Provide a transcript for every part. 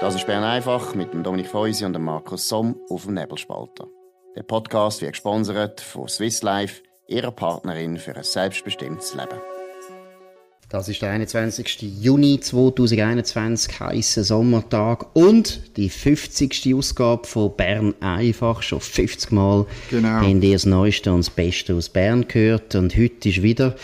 Das ist Bern einfach mit dem Dominik Feusi und dem Markus Somm auf dem Nebelspalter. Der Podcast wird gesponsert von Swiss Life, ihrer Partnerin für ein selbstbestimmtes Leben. Das ist der 21. Juni 2021, heißer Sommertag und die 50. Ausgabe von Bern einfach. Schon 50 Mal genau. haben ihr das Neueste und das Beste aus Bern gehört und heute ist wieder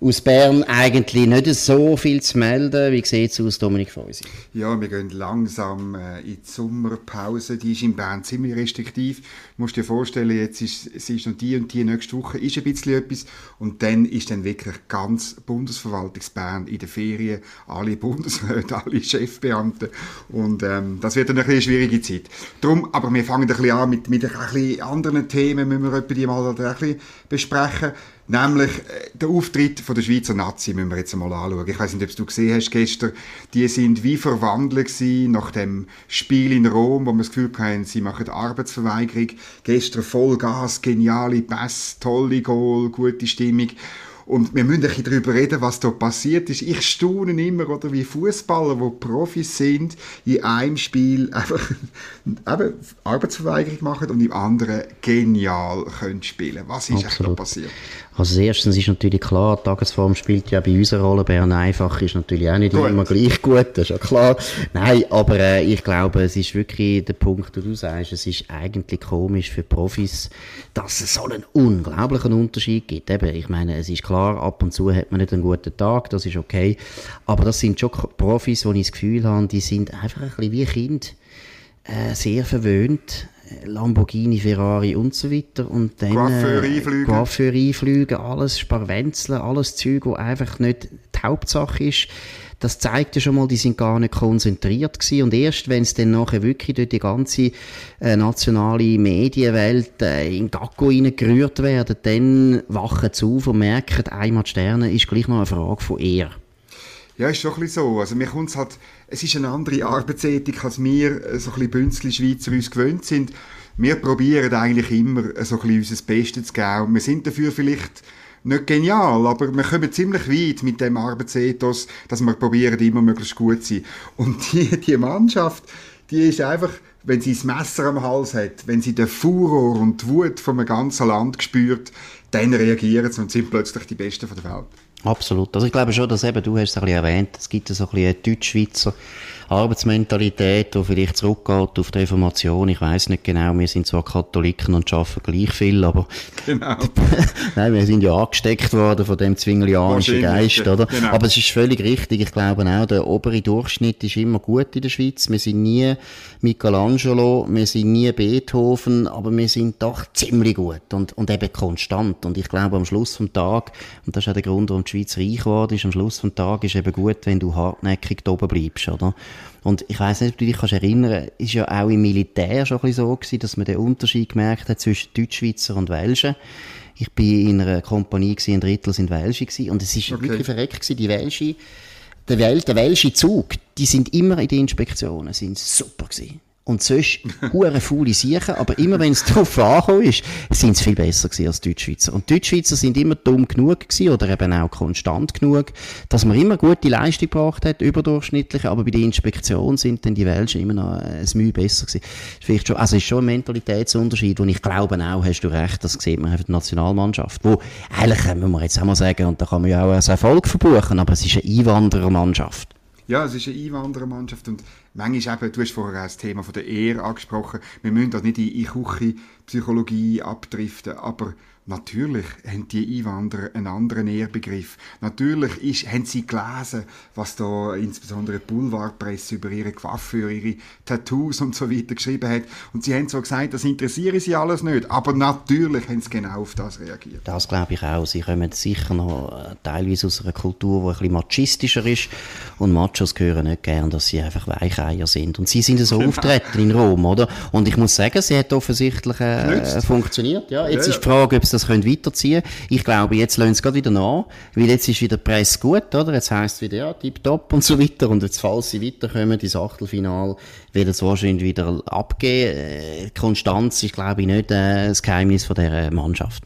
aus Bern eigentlich nicht so viel zu melden. Wie sieht es aus, Dominik Feusi? Ja, wir gehen langsam äh, in die Sommerpause. Die ist in Bern ziemlich restriktiv. Du musst dir vorstellen, jetzt ist, es ist noch die und die nächste Woche ist ein bisschen etwas und dann ist dann wirklich ganz Bundesverwaltungsbern in den Ferien, alle Bundesräte, alle Chefbeamten und ähm, das wird dann eine schwierige Zeit. Drum, aber wir fangen ein bisschen an mit, mit ein bisschen anderen Themen, müssen wir die mal ein bisschen besprechen. Nämlich äh, der Auftritt von der Schweizer Nazi müssen wir jetzt mal anschauen. Ich weiß nicht, ob du gesehen hast gestern. Die sind wie verwandelt gewesen nach dem Spiel in Rom, wo wir das Gefühl hatten, sie machen Arbeitsverweigerung. Gestern Vollgas, geniale Pass, tolle Goal, gute Stimmung. Und wir müssen ein bisschen darüber reden, was da passiert ist. Ich staune immer, oder, wie Fußballer, die Profis sind, in einem Spiel einfach eben Arbeitsverweigerung machen und im anderen genial können spielen. Was ist Absolut. da passiert? Also erstens ist natürlich klar, die Tagesform spielt ja bei unserer Rolle. Bern einfach ist natürlich auch nicht gut. immer gleich gut, das ist ja klar. Nein, aber äh, ich glaube, es ist wirklich der Punkt, den du sagst, es ist eigentlich komisch für Profis, dass es so einen unglaublichen Unterschied gibt. Eben, ich meine, es ist klar, ab und zu hat man nicht einen guten Tag, das ist okay. Aber das sind schon Profis, wo ich das Gefühl habe, die sind einfach ein bisschen wie Kind, äh, sehr verwöhnt Lamborghini, Ferrari und so weiter. Und dann äh, einfliegen. Coiffeur einfliegen, alles Sparwenzeln, alles Zeug, wo einfach nicht die Hauptsache ist. Das zeigt ja schon mal, die sind gar nicht konzentriert gewesen. Und erst wenn es dann nachher wirklich durch die ganze äh, nationale Medienwelt äh, in Gacko gerührt werden, dann wachen sie auf und merken, einmal die Sterne ist gleich noch eine Frage von eher. Ja, ist schon ein bisschen so. Also mir kommt's halt, es ist eine andere Arbeitsethik, als wir äh, so ein bisschen Bünzli-Schweizer uns gewöhnt sind. Wir probieren eigentlich immer äh, so ein bisschen unser Bestes zu geben. Wir sind dafür vielleicht nicht genial, aber wir kommen ziemlich weit mit dem Arbeitsethos, dass wir probieren, immer möglichst gut zu sein. Und die, die Mannschaft, die ist einfach, wenn sie das Messer am Hals hat, wenn sie den Furor und die Wut vom ganzen Land spürt, dann reagieren sie und sind plötzlich die Besten der Welt. Absolut. Also ich glaube schon, dass eben, du hast es ein bisschen erwähnt, es gibt so ein bisschen Deutschschweizer Arbeitsmentalität, die vielleicht zurückgeht auf die Reformation. Ich weiß nicht genau, wir sind zwar Katholiken und arbeiten gleich viel, aber genau. Nein, wir sind ja angesteckt worden von dem zwinglianischen Geist, oder? Genau. Aber es ist völlig richtig. Ich glaube auch, der obere Durchschnitt ist immer gut in der Schweiz. Wir sind nie Michelangelo, wir sind nie Beethoven, aber wir sind doch ziemlich gut und, und eben konstant. Und ich glaube, am Schluss vom Tag, und das ist auch der Grund, warum die Schweiz reich geworden ist, am Schluss vom Tag ist eben gut, wenn du hartnäckig da oben bleibst, oder? Und ich weiß nicht, ob du dich kannst erinnern, ist ja auch im Militär schon ein bisschen so gewesen, dass man den Unterschied gemerkt hat zwischen Deutschschweizer und Welschen. Ich bin in einer Kompanie gewesen, ein Drittel sind Welsche gewesen, und es ist okay. wirklich verreckt gewesen, die Welsche, der, Wel der Welsche Zug, die sind immer in den Inspektionen, sind super gewesen. Und sonst hure faule Siechen, aber immer wenn es drauf angekommen ist, sind sie viel besser gewesen als Deutschschweizer. Und Deutschschweizer sind immer dumm genug gewesen, oder eben auch konstant genug, dass man immer gute Leistung gebracht hat, überdurchschnittlich, aber bei der Inspektion sind dann die Welschen immer noch ein Mühe besser gewesen. Vielleicht schon, also ist schon ein Mentalitätsunterschied, und ich glaube auch, hast du recht, das sieht man auf der Nationalmannschaft, wo eigentlich, muss man jetzt auch mal sagen, und da kann man ja auch als Erfolg verbuchen, aber es ist eine Einwanderermannschaft. Ja, es ist eine Einwanderermannschaft und manchmal eben, du hast vorher das Thema von der Ehre angesprochen, wir müssen das nicht in, in Küche-Psychologie abdriften, aber Natürlich haben die Einwanderer einen anderen Ehrbegriff. Natürlich ist, haben sie gelesen, was da insbesondere die Boulevardpresse über ihre Coiffeur, ihre Tattoos und so weiter geschrieben hat. Und sie haben so gesagt, das interessiere sie alles nicht. Aber natürlich haben sie genau auf das reagiert. Das glaube ich auch. Sie kommen sicher noch äh, teilweise aus einer Kultur, die ein bisschen machistischer ist. Und Machos gehören nicht gern, dass sie einfach Weicheier sind. Und sie sind so genau. auftreten in Rom, oder? Und ich muss sagen, sie hat offensichtlich äh, funktioniert. Ja, jetzt ja, ist die Frage, ob das können weiterziehen Ich glaube, jetzt lassen sie gerade wieder nach, weil jetzt ist wieder die Presse gut, oder? Jetzt heisst es wieder, ja, tipptopp und so weiter. Und jetzt, falls sie weiterkommen, ins Achtelfinal, wird es wahrscheinlich wieder abgehen. Äh, Konstanz ist, glaube ich, nicht äh, das Geheimnis von dieser Mannschaft.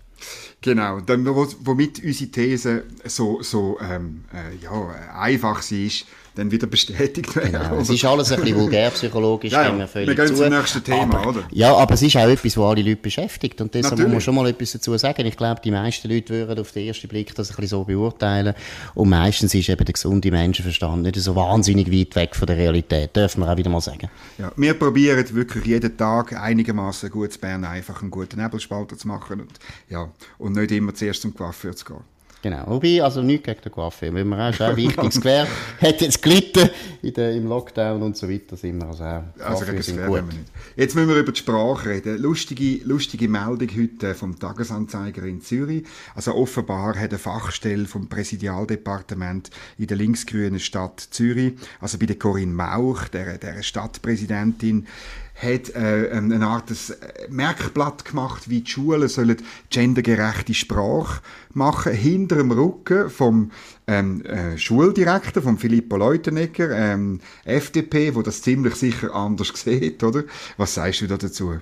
Genau, dann, womit unsere These so, so ähm, äh, ja, einfach sie ist, dann wieder bestätigt werden. Genau. Es ist alles ein bisschen vulgärpsychologisch. ja, ja. Wir, wir gehen zu. zum nächsten Thema, aber, oder? Ja, aber es ist auch etwas, was alle Leute beschäftigt. Und deshalb muss man schon mal etwas dazu sagen. Ich glaube, die meisten Leute würden auf den ersten Blick das ein bisschen so beurteilen. Und meistens ist eben der gesunde Menschenverstand nicht so wahnsinnig weit weg von der Realität. Dürfen wir auch wieder mal sagen. Ja, wir probieren wirklich jeden Tag einigermaßen gut zu Bern einfach einen guten Nebelspalter zu machen. Und, ja, und nicht immer zuerst zum Coiffeur zu gehen. Genau. Wobei, also nichts gegen den Coiffeur, weil man auch, ist auch wichtiges Gewerbe, hat jetzt gelitten in der, im Lockdown und so weiter, sind wir also auch, also gegen sind gut. nicht. Jetzt müssen wir über die Sprache reden. Lustige, lustige Meldung heute vom Tagesanzeiger in Zürich. Also offenbar hat eine Fachstelle vom Präsidialdepartement in der linksgrünen Stadt Zürich, also bei der Corinne Mauch, der, der Stadtpräsidentin, hat äh, eine Art äh, Merkblatt gemacht, wie die Schulen sollen gendergerechte Sprache machen, hinter dem Rücken vom ähm, äh, Schuldirektor, von Filippo Leutenegger, ähm, FDP, wo das ziemlich sicher anders sieht, oder? Was sagst du da dazu?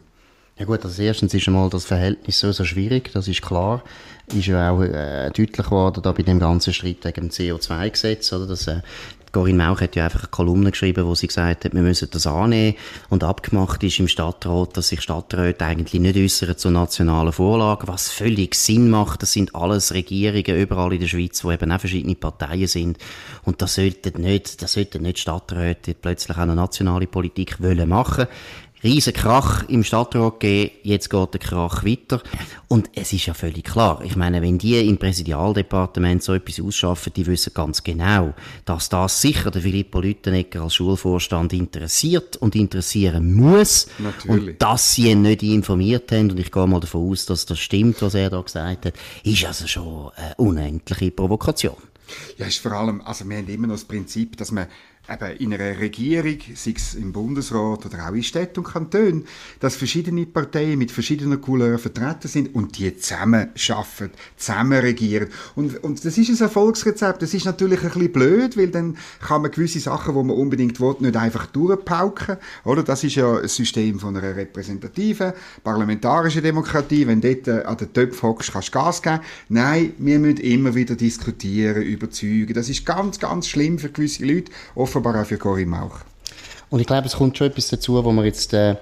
Ja gut, als erstens ist einmal das Verhältnis so, so schwierig, das ist klar. Ist ja auch äh, deutlich geworden da bei dem ganzen Streit wegen dem CO2-Gesetz, oder? Dass äh, Corinne Mauch hat ja einfach eine Kolumne geschrieben, wo sie gesagt hat, wir müssen das annehmen. Und abgemacht ist im Stadtrat, dass sich Stadträte eigentlich nicht äußern zu nationalen Vorlagen, was völlig Sinn macht. Das sind alles Regierungen überall in der Schweiz, wo eben auch verschiedene Parteien sind. Und das sollten nicht, das sollten nicht Stadträte plötzlich auch eine nationale Politik wollen machen riesen Krach im Stadtrat gegeben, jetzt geht der Krach weiter. Und es ist ja völlig klar, ich meine, wenn die im Präsidialdepartement so etwas ausschaffen, die wissen ganz genau, dass das sicher der Filippo Lüttenegger als Schulvorstand interessiert und interessieren muss. Natürlich. Und dass sie ihn nicht informiert haben, und ich gehe mal davon aus, dass das stimmt, was er da gesagt hat, ist also schon eine unendliche Provokation. Ja, ist vor allem, also wir haben immer noch das Prinzip, dass man eben in einer Regierung, sei es im Bundesrat oder auch in Städten und Kantonen, dass verschiedene Parteien mit verschiedenen Couleurs vertreten sind und die zusammen schaffen, zusammen regieren. Und, und das ist ein Erfolgsrezept. Das ist natürlich ein bisschen blöd, weil dann kann man gewisse Sachen, die man unbedingt will, nicht einfach durchpauken. Oder? Das ist ja ein System von einer repräsentativen, parlamentarischen Demokratie. Wenn du dort äh, an den Töpfen hockst, kannst du Gas geben. Nein, wir müssen immer wieder diskutieren, überzeugen. Das ist ganz, ganz schlimm für gewisse Leute offenbar auch für Corinne Mauch. Und ich glaube, es kommt schon etwas dazu, wo wir jetzt äh,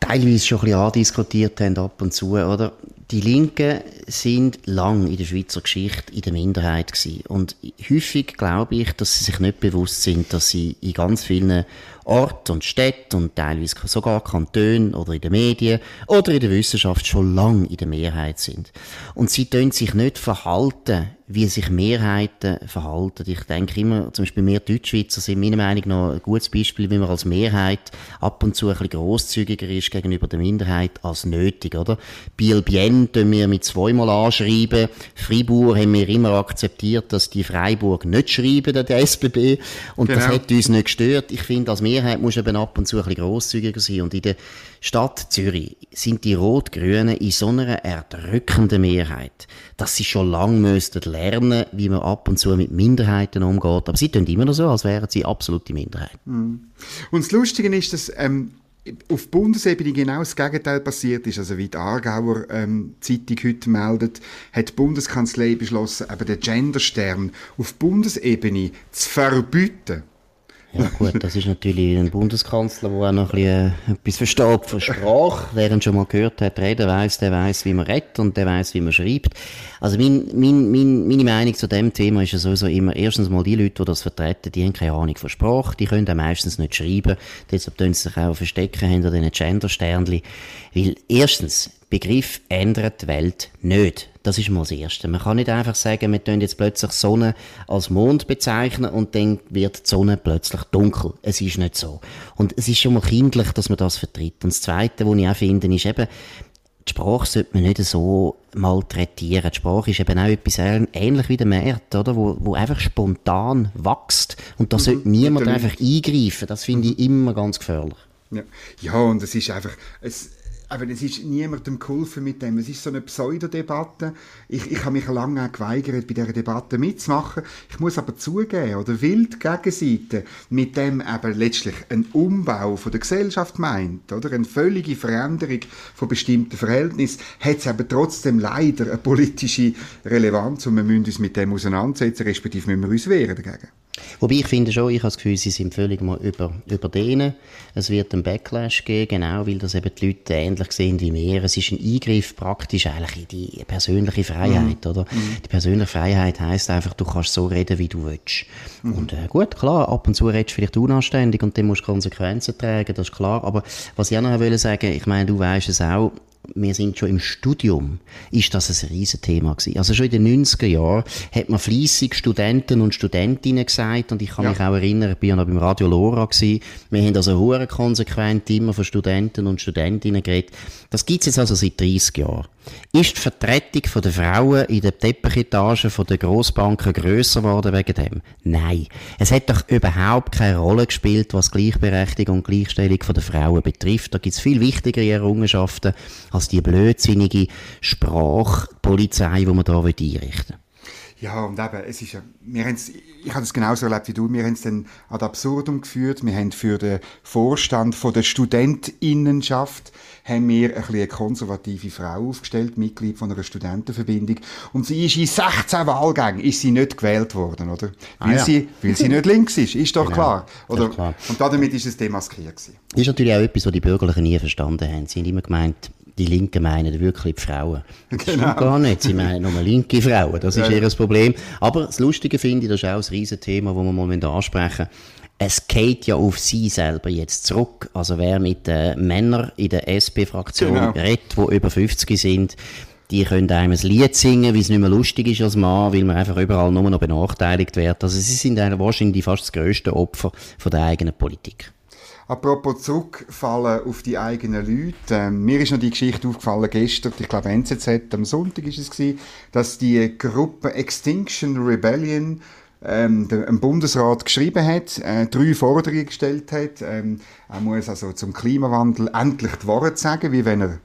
teilweise schon ein bisschen andiskutiert haben ab und zu, oder? Die Linken sind lang in der Schweizer Geschichte in der Minderheit gewesen. Und häufig glaube ich, dass sie sich nicht bewusst sind, dass sie in ganz vielen Orten und Städten und teilweise sogar Kantonen oder in den Medien oder in der Wissenschaft schon lang in der Mehrheit sind. Und sie tun sich nicht verhalten wie sich Mehrheiten verhalten. Ich denke immer, zum Beispiel wir Deutschschweizer sind meiner Meinung nach ein gutes Beispiel, wie man als Mehrheit ab und zu ein bisschen grosszügiger ist gegenüber der Minderheit als nötig, oder? Biel Bien tun wir mit zweimal anschreiben. Freiburg haben wir immer akzeptiert, dass die Freiburg nicht schreiben, der SBB. Und genau. das hat uns nicht gestört. Ich finde, als Mehrheit muss eben ab und zu ein bisschen grosszügiger sein. Und in der Stadt Zürich sind die Rot-Grünen in so einer erdrückenden Mehrheit, dass sie schon lange müssten lernen, wie man ab und zu mit Minderheiten umgeht. Aber sie tun immer noch so, als wären sie absolute Minderheit. Mhm. Und das Lustige ist, dass ähm, auf Bundesebene genau das Gegenteil passiert ist. Also wie die Aargauer ähm, Zeitung heute meldet, hat die Bundeskanzlei beschlossen, eben den Genderstern auf Bundesebene zu verbieten. Ja gut, das ist natürlich ein Bundeskanzler, der auch noch ein bisschen äh, etwas versteht von Sprache. Wer ihn schon mal gehört hat, reden weiss, der weiss, wie man redet und der weiss, wie man schreibt. Also mein, mein, mein, meine Meinung zu dem Thema ist ja sowieso immer, erstens mal die Leute, die das vertreten, die haben keine Ahnung von Sprache, die können auch meistens nicht schreiben, deshalb tun sie sich auch verstecken hinter diesen Gender-Sternchen. Weil erstens, Begriff ändert die Welt nicht. Das ist mal das Erste. Man kann nicht einfach sagen, wir tun jetzt plötzlich Sonne als Mond bezeichnen und dann wird die Sonne plötzlich dunkel. Es ist nicht so. Und es ist schon mal kindlich, dass man das vertritt. Und das Zweite, was ich auch finde, ist eben, die Sprache sollte man nicht so malträtieren. Die Sprache ist eben auch etwas ähnlich wie der Markt, oder? Wo, wo einfach spontan wächst. Und da mhm, sollte niemand einfach eingreifen. Das finde ich immer ganz gefährlich. Ja, ja und es ist einfach, es, aber es ist niemandem geholfen mit dem. Es ist so eine Pseudodebatte. Ich, ich habe mich lange geweigert, bei dieser Debatte mitzumachen. Ich muss aber zugeben, oder will die Gegenseite mit dem eben letztlich ein Umbau von der Gesellschaft meint, oder eine völlige Veränderung von bestimmten Verhältnissen, hat es aber trotzdem leider eine politische Relevanz und wir müssen uns mit dem auseinandersetzen, respektive müssen wir uns wehren dagegen. Wobei ich finde schon, ich habe das Gefühl, sie sind völlig mal über, über denen. Es wird einen Backlash geben, genau, weil das eben die Leute ähnlich sehen wie wir. Es ist ein Eingriff praktisch eigentlich in die persönliche Freiheit, mhm. oder? Mhm. Die persönliche Freiheit heisst einfach, du kannst so reden, wie du willst. Mhm. Und äh, gut, klar, ab und zu redest du vielleicht unanständig und dann musst du Konsequenzen tragen, das ist klar. Aber was ich auch noch wollte sagen, ich meine, du weißt es auch, wir sind schon im Studium, ist das ein Riesenthema gewesen. Also schon in den 90er Jahren hat man fließig Studenten und Studentinnen gesagt, und ich kann ja. mich auch erinnern, ich bin ja noch beim Radio Lora gewesen, wir haben also hohe konsequent immer von Studenten und Studentinnen geredet. Das gibt's jetzt also seit 30 Jahren. Ist die Vertretung der Frauen in den Teppichetagen der Grossbanken grösser geworden wegen dem? Nein. Es hat doch überhaupt keine Rolle gespielt, was Gleichberechtigung und Gleichstellung der Frauen betrifft. Da gibt's viel wichtigere Errungenschaften als die blödsinnige Sprachpolizei, die man da einrichten will. Ja, und eben, es ist ja, wir ich habe es genauso erlebt wie du, wir haben es dann ad absurdum geführt, wir haben für den Vorstand von der Studentinnenschaft haben wir ein eine konservative Frau aufgestellt, Mitglied von einer Studentenverbindung. Und sie ist in 16 Wahlgängen ist sie nicht gewählt worden, oder? Weil, ah, ja. sie, weil sie nicht links ist, ist doch genau, klar. Oder? Klar. Und damit ist es demaskiert gewesen. Ist natürlich auch etwas, was die Bürgerlichen nie verstanden haben. Sie haben immer gemeint, die Linken meinen wirklich die Frauen. Das genau. gar nicht. Sie meinen nur linke Frauen. Das ist ja. ihr Problem. Aber das Lustige finde ich, das ist auch ein Riesenthema, das wir moment ansprechen es geht ja auf sie selber jetzt zurück. Also wer mit den Männern in der SP-Fraktion genau. redet, die über 50 sind, die können einem ein Lied singen, wie es nicht mehr lustig ist als Mann, weil man einfach überall nur noch benachteiligt wird. Also sie sind wahrscheinlich fast das grösste Opfer von der eigenen Politik. Apropos zurückfallen auf die eigenen Leute. Ähm, mir ist noch die Geschichte aufgefallen gestern, ich glaube NZZ, am Sonntag ist es gewesen, dass die Gruppe Extinction Rebellion ähm, ein Bundesrat geschrieben hat, äh, drei Forderungen gestellt hat. Ähm, er muss also zum Klimawandel endlich die Wahrheit sagen, wie wenn er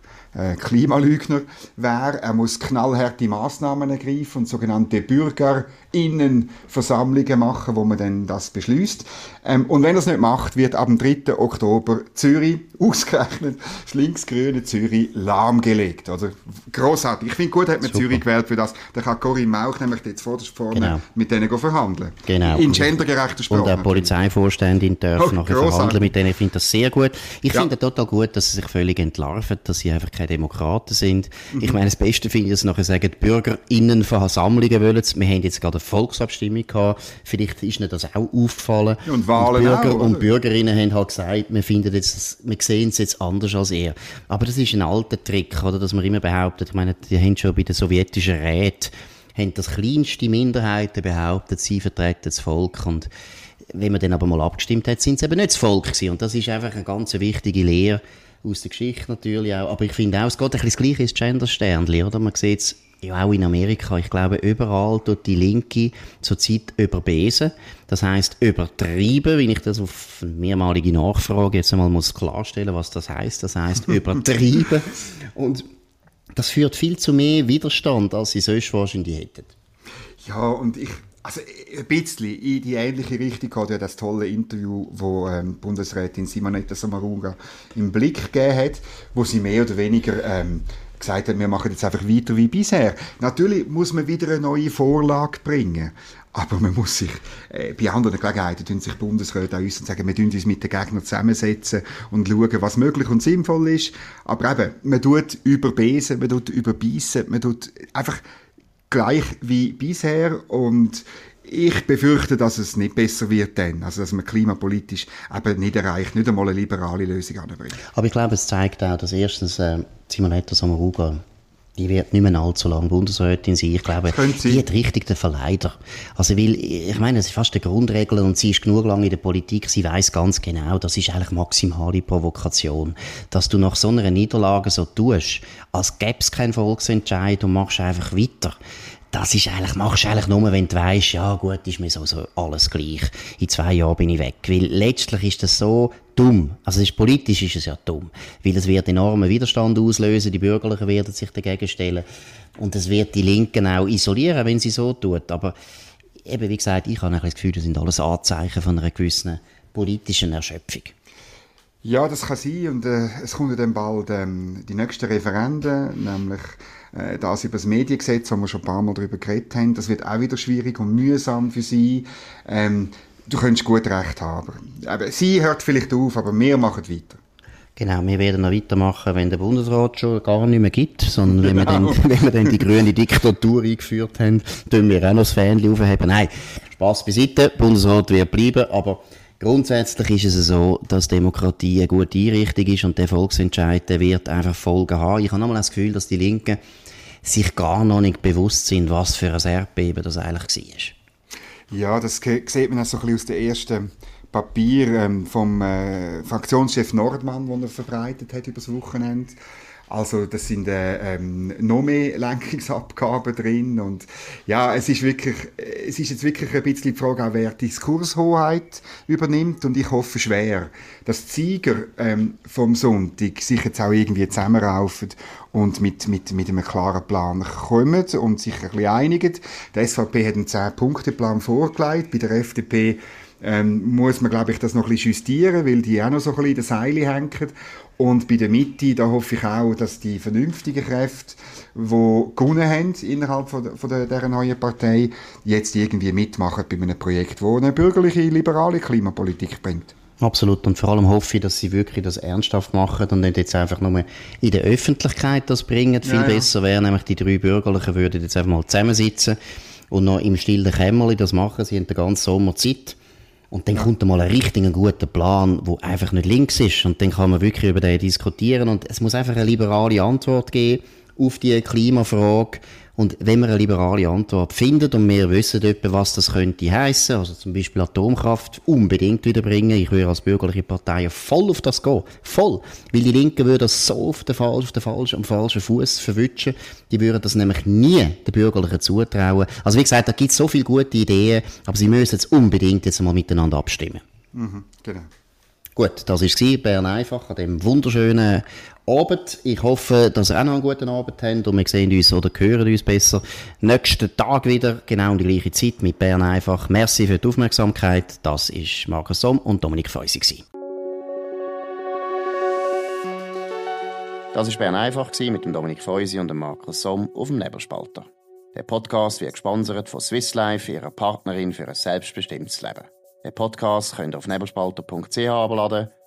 Klimalügner wäre. Er muss knallharte Maßnahmen ergreifen und sogenannte BürgerInnenversammlungen machen, wo man dann das beschließt. Ähm, und wenn er es nicht macht, wird ab dem 3. Oktober Zürich, ausgerechnet das linksgrüne Zürich, lahmgelegt. Also großartig. Ich finde gut, hat man Super. Zürich gewählt für das. Da kann Corinne Mauch nämlich jetzt vorne genau. mit denen verhandeln. Genau. In gendergerechter Sprache. Und der Polizeivorständin darf oh, nachher verhandeln mit denen. Ich finde das sehr gut. Ich ja. finde total gut, dass sie sich völlig entlarven, dass sie einfach keine Demokraten sind. Mhm. Ich meine, das Beste finde ich, dass nachher sagen, die BürgerInnen von Sammlungen wollen Wir haben jetzt gerade eine Volksabstimmung gehabt. Vielleicht ist ihnen das auch aufgefallen. Und Wahlen und Bürger auch, und Bürgerinnen haben halt gesagt, wir finden jetzt, wir sehen es jetzt anders als er. Aber das ist ein alter Trick, oder, dass man immer behauptet, ich meine, die haben schon bei den sowjetischen Räten haben das kleinste Minderheiten behauptet, sie vertreten das Volk und wenn man dann aber mal abgestimmt hat, sind sie eben nicht das Volk gewesen. Und das ist einfach eine ganz wichtige Lehre aus der Geschichte natürlich auch. Aber ich finde auch, es geht ein bisschen das Gleiche ins Gender-Sternchen, oder? Man sieht es ja auch in Amerika. Ich glaube, überall tut die Linke zurzeit überbesen. Das heißt übertrieben, wenn ich das auf mehrmalige Nachfrage jetzt einmal muss klarstellen, was das heißt. Das heißt übertrieben. Und das führt viel zu mehr Widerstand, als sie sonst wahrscheinlich hätten. Ja, und ich, also ein bisschen in die ähnliche Richtung hat ja das tolle Interview, wo ähm, Bundesrätin Simonetta Sommaruga im Blick gegeben hat, wo sie mehr oder weniger ähm, gesagt hat, wir machen jetzt einfach weiter wie bisher. Natürlich muss man wieder eine neue Vorlage bringen. Aber man muss sich, äh, bei anderen Gelegenheiten tun sich Bundesräte auch uns und sagen, wir tun uns mit den Gegnern zusammensetzen und schauen, was möglich und sinnvoll ist. Aber eben, man tut überbesen, man tut überbeissen, man tut einfach gleich wie bisher und ich befürchte, dass es nicht besser wird dann. Also, dass man klimapolitisch eben nicht erreicht, nicht einmal eine liberale Lösung anbringt. Aber ich glaube, es zeigt auch, dass erstens äh, Simonetta Sommaruga die wird nicht mehr allzu lange Bundesrätin sein. Ich glaube, die hat richtig den Verleider. Also, weil, ich meine, es ist fast eine Grundregel und sie ist genug lange in der Politik, sie weiß ganz genau, das ist eigentlich maximale Provokation. Dass du nach so einer Niederlage so tust, als gäbe es keinen Volksentscheid und machst einfach weiter das ist eigentlich, machst du eigentlich nur, wenn du weißt, ja gut, ist mir so, so alles gleich. In zwei Jahren bin ich weg. Weil letztlich ist das so dumm. Also ist, politisch ist es ja dumm. Weil es wird enormen Widerstand auslösen, die Bürgerlichen werden sich dagegen stellen. Und es wird die Linken auch isolieren, wenn sie so tut. Aber eben, wie gesagt, ich habe ein das Gefühl, das sind alles Anzeichen von einer gewissen politischen Erschöpfung. Ja, das kann sein und äh, es kommen dann bald ähm, die nächsten Referenden, nämlich äh, das über das Mediengesetz, wo wir schon ein paar Mal darüber geredet haben. Das wird auch wieder schwierig und mühsam für sie. Ähm, du könntest gut recht haben. Aber sie hört vielleicht auf, aber wir machen weiter. Genau, wir werden noch weitermachen, wenn der Bundesrat schon gar nicht mehr gibt, sondern wenn, wir, dann, genau. wenn wir dann die grüne Diktatur eingeführt haben, tun wir auch noch das Fähnchen aufheben. Nein, Spaß beiseite, der Bundesrat wird bleiben, aber Grundsätzlich ist es so, dass Demokratie eine gute Einrichtung ist und der Volksentscheid der wird einfach Folgen haben. Ich habe nochmal das Gefühl, dass die Linken sich gar noch nicht bewusst sind, was für ein Erdbeben das eigentlich war. Ja, das sieht man auch so ein bisschen aus den ersten Papier ähm, vom äh, Fraktionschef Nordmann, den er verbreitet hat über das Wochenende. Also das sind äh, ähm, noch mehr Lenkungsabgaben drin und ja, es ist wirklich, es ist jetzt wirklich ein bisschen die Frage, auch wer Diskurshoheit übernimmt und ich hoffe schwer, dass die Sieger ähm, vom Sonntag sich jetzt auch irgendwie zusammenraufen und mit, mit, mit einem klaren Plan kommen und sich ein bisschen einigen. Die SVP hat einen 10-Punkte-Plan vorgelegt, bei der FDP ähm, muss man, glaube ich, das noch ein bisschen justieren, weil die auch noch so ein bisschen in den Seilen hängen. Und bei der Mitte, da hoffe ich auch, dass die vernünftigen Kräfte, die gewonnen haben innerhalb von, von der, dieser neuen Partei, jetzt irgendwie mitmachen bei einem Projekt, das eine bürgerliche, liberale Klimapolitik bringt. Absolut. Und vor allem hoffe ich, dass sie wirklich das ernsthaft machen und nicht jetzt einfach nur in der Öffentlichkeit das bringen. Viel ja, ja. besser wäre nämlich, die drei Bürgerlichen würden jetzt einfach mal zusammensitzen und noch im stillen Kämmerli das machen. Sie haben den ganzen Sommer Zeit und dann kommt mal ein richtig guter Plan, wo einfach nicht links ist. Und dann kann man wirklich über den diskutieren. Und es muss einfach eine liberale Antwort geben auf die Klimafrage. Und wenn man eine liberale Antwort findet und wir wissen etwa, was das könnte heißen, also zum Beispiel Atomkraft unbedingt wiederbringen, ich würde als bürgerliche Partei voll auf das gehen. Voll. Weil die Linken würden das so auf den, falschen, auf den falschen, am falschen Fuß verwutschen. Die würden das nämlich nie den Bürgerlichen zutrauen. Also wie gesagt, da gibt es so viele gute Ideen, aber sie müssen jetzt unbedingt jetzt mal miteinander abstimmen. Mhm, genau. Gut, das war Bern einfach an dem wunderschönen Abend. Ich hoffe, dass ihr auch noch einen guten Abend habt und wir sehen uns oder hören uns besser nächsten Tag wieder, genau um die gleiche Zeit mit Bern einfach. Merci für die Aufmerksamkeit. Das ist Markus Somm und Dominik Feusi. Das war Bern einfach mit dem Dominik Feusi und dem Markus Somm auf dem Nebelspalter. Der Podcast wird gesponsert von Swiss Life, ihrer Partnerin für ein selbstbestimmtes Leben. Den Podcast könnt ihr auf nebelspalter.ch abladen